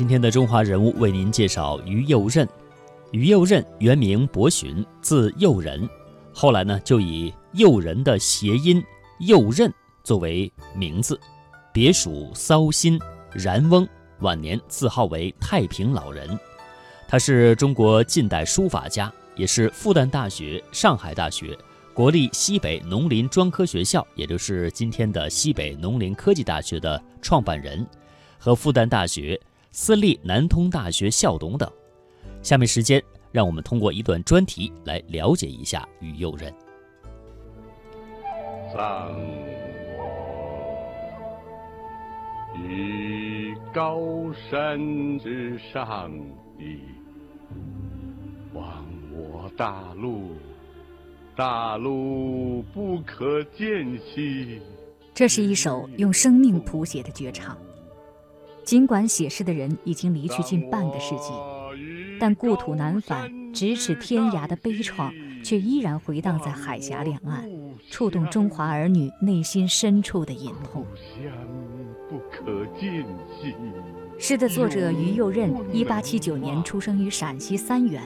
今天的中华人物为您介绍于右任。于右任原名伯寻，字右仁，后来呢就以右仁的谐音右任作为名字，别属骚心然翁。晚年自号为太平老人。他是中国近代书法家，也是复旦大学、上海大学、国立西北农林专科学校，也就是今天的西北农林科技大学的创办人，和复旦大学。私立南通大学校董等。下面时间，让我们通过一段专题来了解一下于右任。葬我于高山之上矣，望我大陆，大陆不可见兮。这是一首用生命谱写的绝唱。尽管写诗的人已经离去近半个世纪，但故土难返、咫尺天涯的悲怆却依然回荡在海峡两岸，触动中华儿女内心深处的隐痛。不可尽诗的作者于右任，一八七九年出生于陕西三原。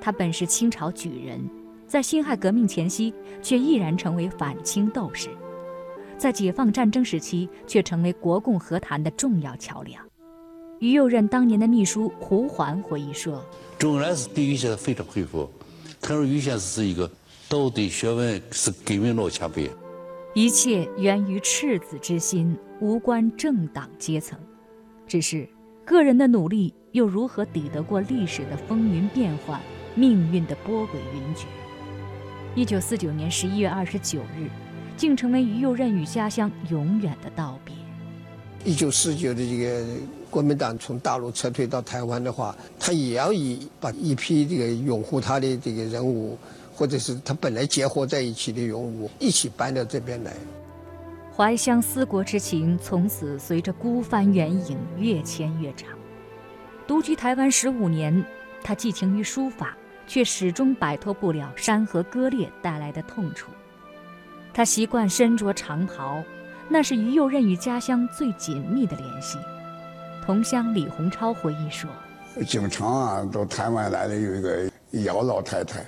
他本是清朝举人，在辛亥革命前夕，却毅然成为反清斗士。在解放战争时期，却成为国共和谈的重要桥梁。于右任当年的秘书胡环回忆说：“周恩来是对于先生非常佩服，他说于先生是一个道德学问是革命老前辈。一切源于赤子之心，无关政党阶层。只是个人的努力又如何抵得过历史的风云变幻、命运的波诡云谲？”一九四九年十一月二十九日。竟成为于右任与家乡永远的道别。一九四九的这个国民党从大陆撤退到台湾的话，他也要以把一批这个拥护他的这个人物，或者是他本来结合在一起的人物，一起搬到这边来。怀乡思国之情从此随着孤帆远影越牵越长。独居台湾十五年，他寄情于书法，却始终摆脱不了山河割裂带来的痛楚。他习惯身着长袍，那是于右任与家乡最紧密的联系。同乡李洪超回忆说：“经常啊，到台湾来的有一个姚老太太，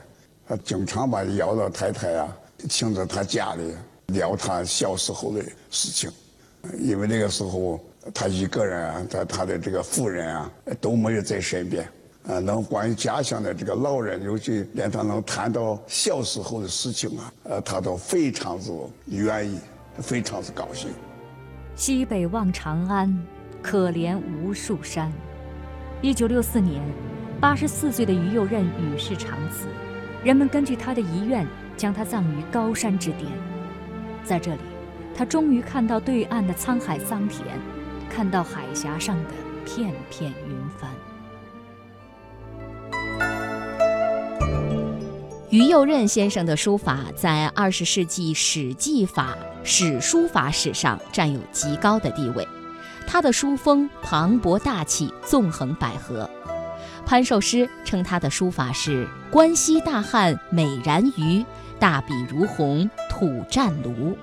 他经常把姚老太太啊请到他家里聊他小时候的事情，因为那个时候他一个人啊，他他的这个夫人啊都没有在身边。”啊，能关于家乡的这个老人，尤其连他能谈到小时候的事情啊，呃，他都非常之愿意，非常之高兴。西北望长安，可怜无数山。一九六四年，八十四岁的于右任与世长辞，人们根据他的遗愿，将他葬于高山之巅。在这里，他终于看到对岸的沧海桑田，看到海峡上的片片云帆。于右任先生的书法在二十世纪史记法、史书法史上占有极高的地位。他的书风磅礴大气，纵横捭阖。潘寿诗称他的书法是“关西大汉美然于大笔如虹，吐湛卢”。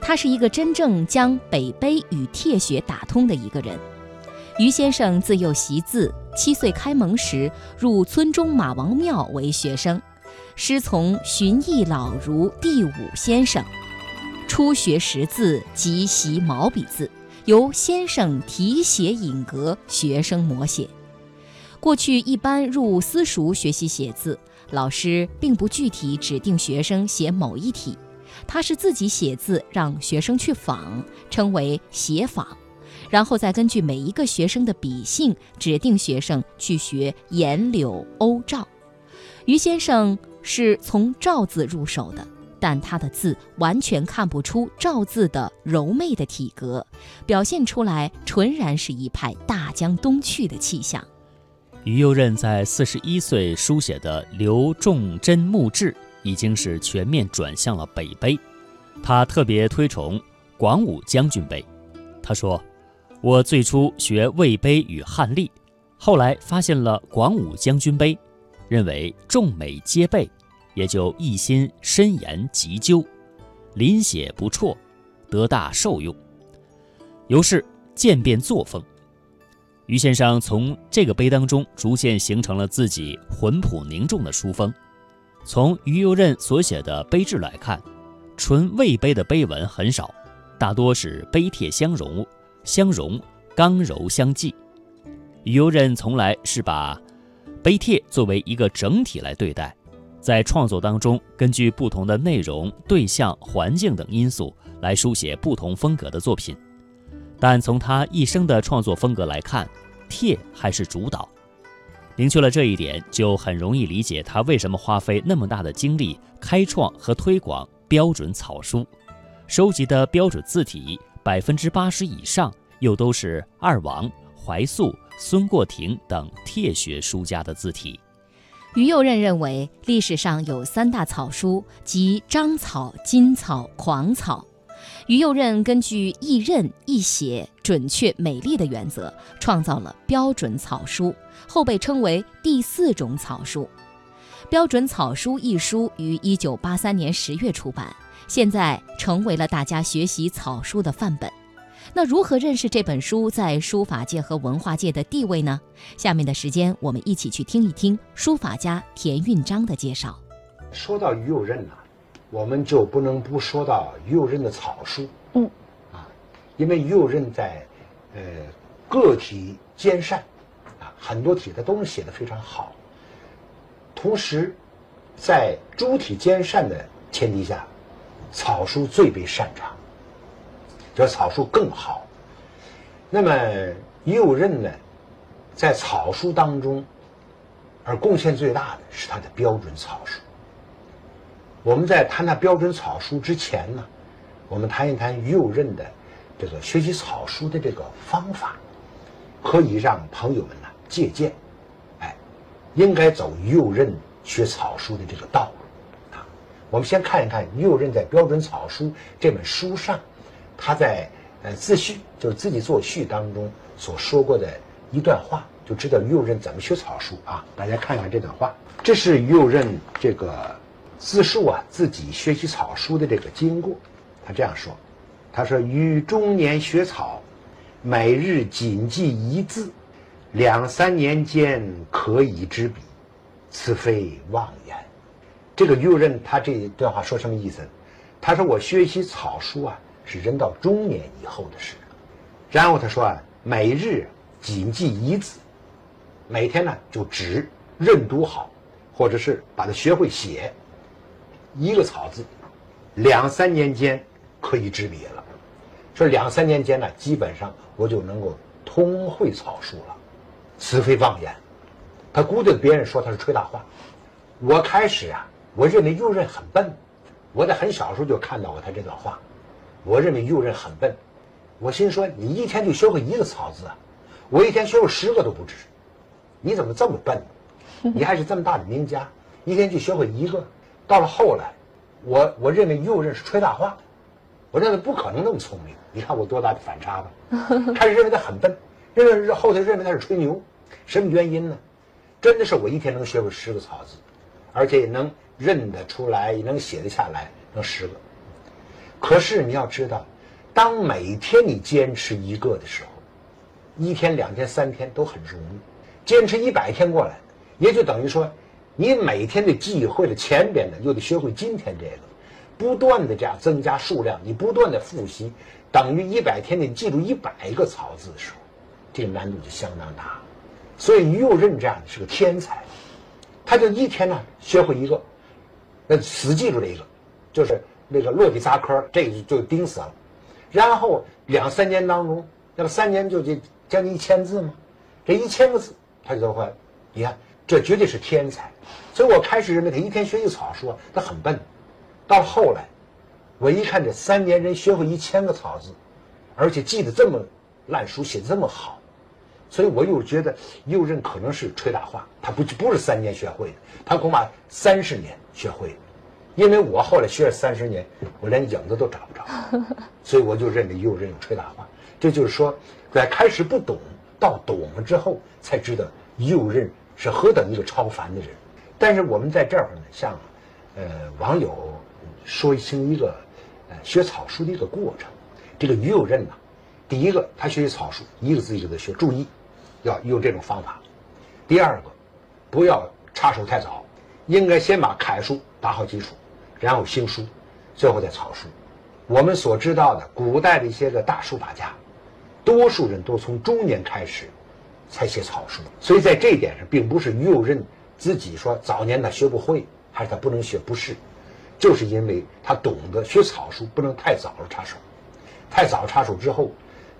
他是一个真正将北碑与帖学打通的一个人。于先生自幼习字，七岁开蒙时入村中马王庙为学生。师从荀毅老儒第五先生，初学识字即习毛笔字，由先生题写引格，学生摹写。过去一般入私塾学习写字，老师并不具体指定学生写某一体，他是自己写字，让学生去仿，称为写仿，然后再根据每一个学生的笔性，指定学生去学颜柳欧赵。于先生。是从赵字入手的，但他的字完全看不出赵字的柔媚的体格，表现出来纯然是一派大江东去的气象。于右任在四十一岁书写的《刘仲贞墓志》，已经是全面转向了北碑。他特别推崇广武将军碑。他说：“我最初学魏碑与汉隶，后来发现了广武将军碑。”认为众美皆备，也就一心深研急究，临写不辍，得大受用。由是渐变作风。于先生从这个碑当中逐渐形成了自己浑朴凝重的书风。从于右任所写的碑志来看，纯魏碑的碑文很少，大多是碑帖相融，相融刚柔相济。于右任从来是把碑帖作为一个整体来对待，在创作当中根据不同的内容、对象、环境等因素来书写不同风格的作品。但从他一生的创作风格来看，帖还是主导。明确了这一点，就很容易理解他为什么花费那么大的精力开创和推广。标准草书，收集的标准字体百分之八十以上又都是二王、怀素、孙过庭等帖学书家的字体。于右任认为，历史上有三大草书，即章草、金草、狂草。于右任根据易认、易写、准确、美丽的原则，创造了标准草书，后被称为第四种草书。《标准草书》一书于一九八三年十月出版，现在成为了大家学习草书的范本。那如何认识这本书在书法界和文化界的地位呢？下面的时间，我们一起去听一听书法家田运章的介绍。说到于右任呢，我们就不能不说到于右任的草书。嗯，啊，因为于右任在，呃，个体兼善，啊，很多体他都能写的非常好。同时，在诸体兼善的前提下，草书最为擅长，这草书更好。那么右任呢，在草书当中，而贡献最大的是他的标准草书。我们在谈他标准草书之前呢，我们谈一谈右任的这个学习草书的这个方法，可以让朋友们呢借鉴。哎应该走右任学草书的这个道路啊！我们先看一看右任在《标准草书》这本书上，他在呃自序，就是自己作序当中所说过的一段话，就知道于右任怎么学草书啊！大家看看这段话，这是于右任这个自述啊自己学习草书的这个经过。他这样说：“他说于中年学草，每日谨记一字。”两三年间可以知笔，此非妄言。这个右任他这段话说什么意思？他说我学习草书啊，是人到中年以后的事。然后他说啊，每日谨记一字，每天呢就只认读好，或者是把它学会写一个草字，两三年间可以知笔了。说两三年间呢，基本上我就能够通会草书了。此非妄言，他估计别人说他是吹大话。我开始啊，我认为右任很笨。我在很小时候就看到过他这段话。我认为右任很笨。我心说，你一天就学会一个草字啊，我一天学会十个都不止。你怎么这么笨？你还是这么大的名家，一天就学会一个。到了后来，我我认为右任是吹大话。我认为不可能那么聪明。你看我多大的反差吧？开始认为他很笨，认为后头认为他是吹牛。什么原因呢？真的是我一天能学会十个草字，而且也能认得出来，也能写得下来，能十个。可是你要知道，当每天你坚持一个的时候，一天、两天、三天都很容易；坚持一百天过来，也就等于说，你每天的记会了前边的，又得学会今天这个，不断的这样增加数量，你不断的复习，等于一百天你记住一百个草字的时候，这个难度就相当大。所以于右任这样的是个天才，他就一天呢学会一个，那死记住这一个，就是那个落地扎科，这个就钉死了。然后两三年当中，那个三年就就将近一千字嘛，这一千个字他就都会。你看，这绝对是天才。所以我开始认为他一天学一草书，他很笨。到后来，我一看这三年人学会一千个草字，而且记得这么烂书，写的这么好。所以我又觉得右任可能是吹大话，他不不是三年学会的，他恐怕三十年学会的，因为我后来学了三十年，我连影子都找不着，所以我就认为右任有吹大话。这就是说，在开始不懂到懂了之后，才知道右任是何等一个超凡的人。但是我们在这儿呢，向呃网友说清一个呃学草书的一个过程。这个于右任呢，第一个他学习草书，一个字一个字学，注意。要用这种方法。第二个，不要插手太早，应该先把楷书打好基础，然后行书，最后再草书。我们所知道的古代的一些个大书法家，多数人都从中年开始才写草书，所以在这一点上，并不是于右任自己说早年他学不会，还是他不能学，不是，就是因为他懂得学草书不能太早了插手，太早插手之后，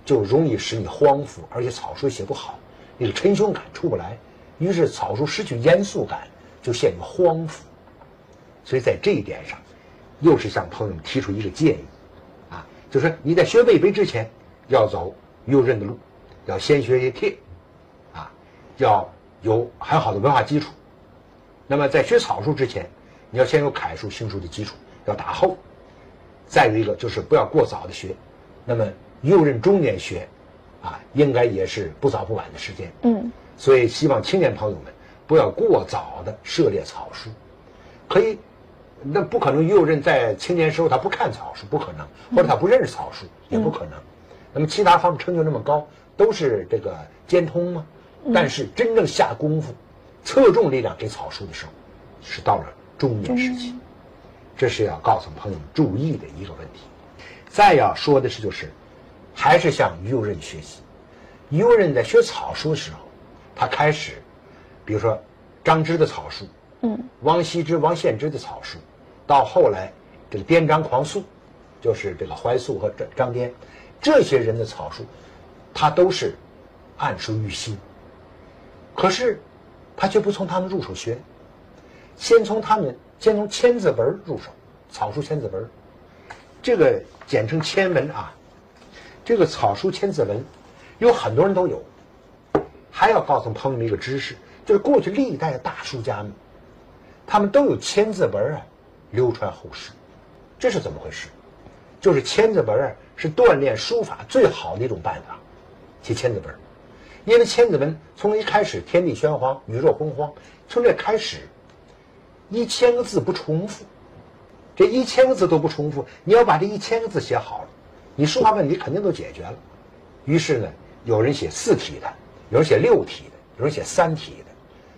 就容易使你荒废，而且草书写不好，那个沉胸感出不来，于是草书失去严肃感，就陷入荒废。所以在这一点上，又是向朋友们提出一个建议。啊就是你在学魏碑之前，要走右任的路，要先学一些帖，啊，要有很好的文化基础。那么在学草书之前，你要先有楷书、行书的基础，要打厚。再有一个就是不要过早的学。那么右任中年学，啊，应该也是不早不晚的时间。嗯。所以希望青年朋友们不要过早的涉猎草书，可以。那不可能，右任在青年时候他不看草书，不可能；或者他不认识草书，也不可能。那么其他方面成就那么高，都是这个兼通吗？但是真正下功夫、侧重力量给草书的时候，是到了中年时期。这是要告诉朋友们注意的一个问题。再要说的是，就是还是向于右任学习。于右任在学草书的时候，他开始，比如说张芝的草书，嗯，王羲之、王献之的草书。到后来，这个颠张狂素，就是这个怀素和张张颠，这些人的草书，他都是暗熟于心。可是，他却不从他们入手学，先从他们先从千字文入手，草书千字文，这个简称千文啊。这个草书千字文，有很多人都有。还要告诉朋友们一个知识，就是过去历代的大书家们，他们都有千字文啊。流传后世，这是怎么回事？就是千字文是锻炼书法最好的一种办法，写千字文。因为千字文从一开始天地玄黄，宇宙洪荒，从这开始，一千个字不重复，这一千个字都不重复，你要把这一千个字写好了，你书法问题肯定都解决了。于是呢，有人写四体的，有人写六体的，有人写三体的，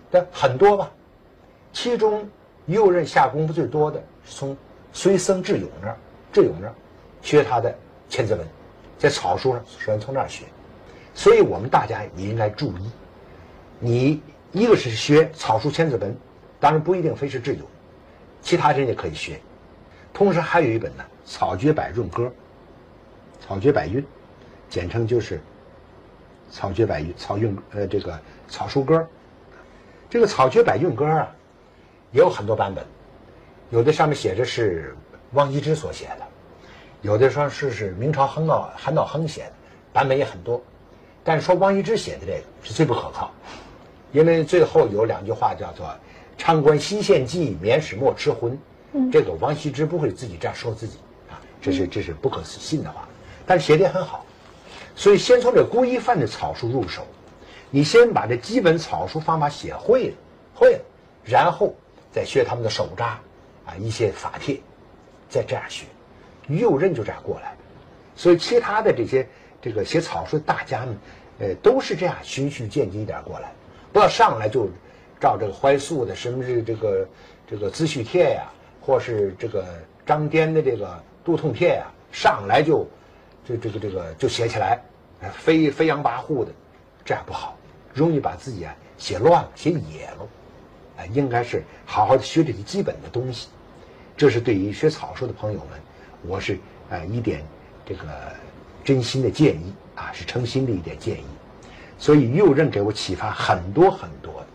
但很多吧，其中。右任下功夫最多的是从随僧智勇那儿，智勇那儿。学他的千字文，在草书上首先从那儿学，所以我们大家也应该注意，你一个是学草书千字文，当然不一定非是智勇，其他人也可以学，同时还有一本呢《草诀百韵歌》，草诀百韵，简称就是草诀百韵草韵呃这个草书歌，这个草诀百韵歌啊。也有很多版本，有的上面写着是王羲之所写的，有的说是是明朝韩道韩道亨写的，版本也很多。但是说王羲之写的这个是最不可靠，因为最后有两句话叫做“长观西县记，免使莫吃魂”。这个王羲之不会自己这样说自己啊，这是这是不可信的话。但是写的也很好，所以先从这孤一范的草书入手，你先把这基本草书方法写会了，会了，然后。再学他们的手札，啊，一些法帖，再这样学，于右任就这样过来。所以其他的这些这个写草书大家们，呃，都是这样循序渐进一点过来，不要上来就照这个怀素的什么是这个这个资序帖呀，或是这个张颠的这个肚痛帖呀，上来就就这个这个就写起来，飞飞扬跋扈的，这样不好，容易把自己啊写乱了，写野了。应该是好好的学这些基本的东西，这是对于学草书的朋友们，我是呃一点这个真心的建议啊，是诚心的一点建议。所以右任给我启发很多很多的，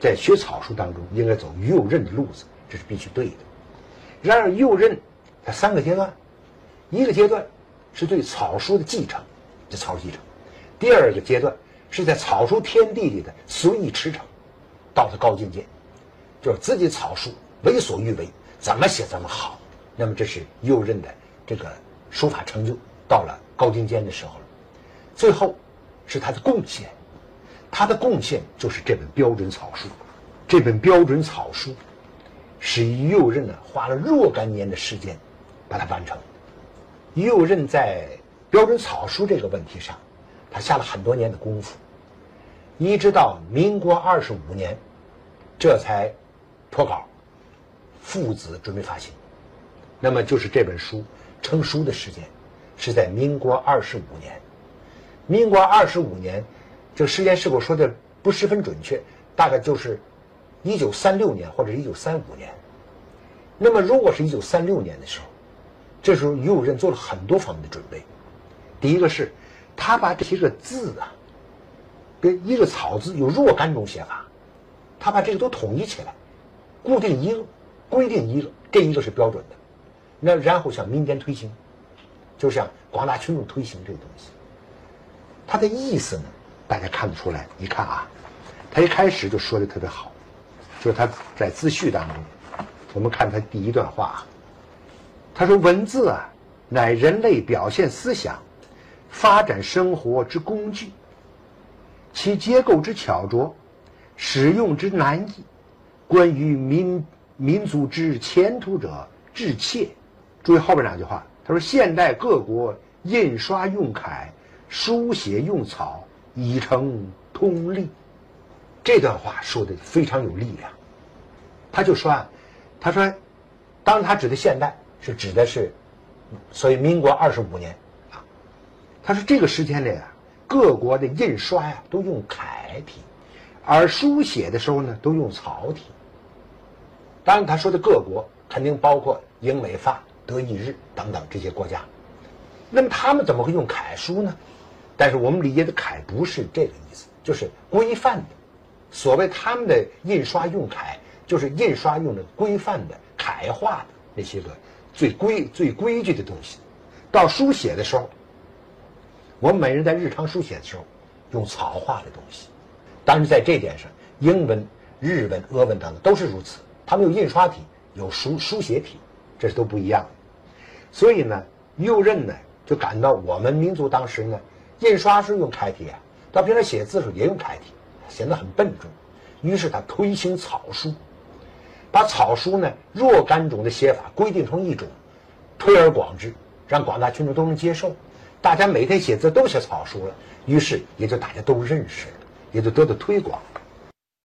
在学草书当中应该走右任的路子，这是必须对的。然而右任它三个阶段，一个阶段是对草书的继承，这草书继承；第二个阶段是在草书天地里的随意驰骋。到了高境界，就是自己草书为所欲为，怎么写怎么好。那么这是右任的这个书法成就到了高精尖的时候了。最后是他的贡献，他的贡献就是这本标准草书。这本标准草书是右任呢花了若干年的时间把它完成。右任在标准草书这个问题上，他下了很多年的功夫。一直到民国二十五年，这才脱稿，父子准备发行。那么就是这本书成书的时间是在民国二十五年。民国二十五年，这个时间是否说的不十分准确？大概就是一九三六年或者一九三五年。那么，如果是一九三六年的时候，这时候于右任做了很多方面的准备。第一个是，他把这些个字啊，跟一个草字有若干种写法，他把这个都统一起来，固定一个，规定一个，这一个是标准的。那然后向民间推行，就向广大群众推行这个东西。他的意思呢，大家看得出来。你看啊，他一开始就说的特别好，就是他在自序当中，我们看他第一段话，他说：“文字啊，乃人类表现思想、发展生活之工具，其结构之巧拙，使用之难易，关于民民族之前途者至切。”注意后边两句话，他说：“现代各国印刷用楷。”书写用草已成通例，这段话说的非常有力量。他就说啊，他说，当他指的现代是指的是，所以民国二十五年啊，他说这个时间里啊，各国的印刷呀都用楷体，而书写的时候呢都用草体。当然他说的各国肯定包括英美法德意日等等这些国家，那么他们怎么会用楷书呢？但是我们理解的楷不是这个意思，就是规范的。所谓他们的印刷用楷，就是印刷用的规范的楷化的那些个最规最规矩的东西。到书写的时候，我们每人在日常书写的时候用草画的东西。但是在这点上，英文、日文、俄文等等都是如此。他们有印刷体，有书书写体，这是都不一样。所以呢，右任呢就感到我们民族当时呢。印刷是用楷体啊，到平常写字时候也用楷体，显得很笨重。于是他推行草书，把草书呢若干种的写法规定成一种，推而广之，让广大群众都能接受。大家每天写字都写草书了，于是也就大家都认识了，也就得到推广。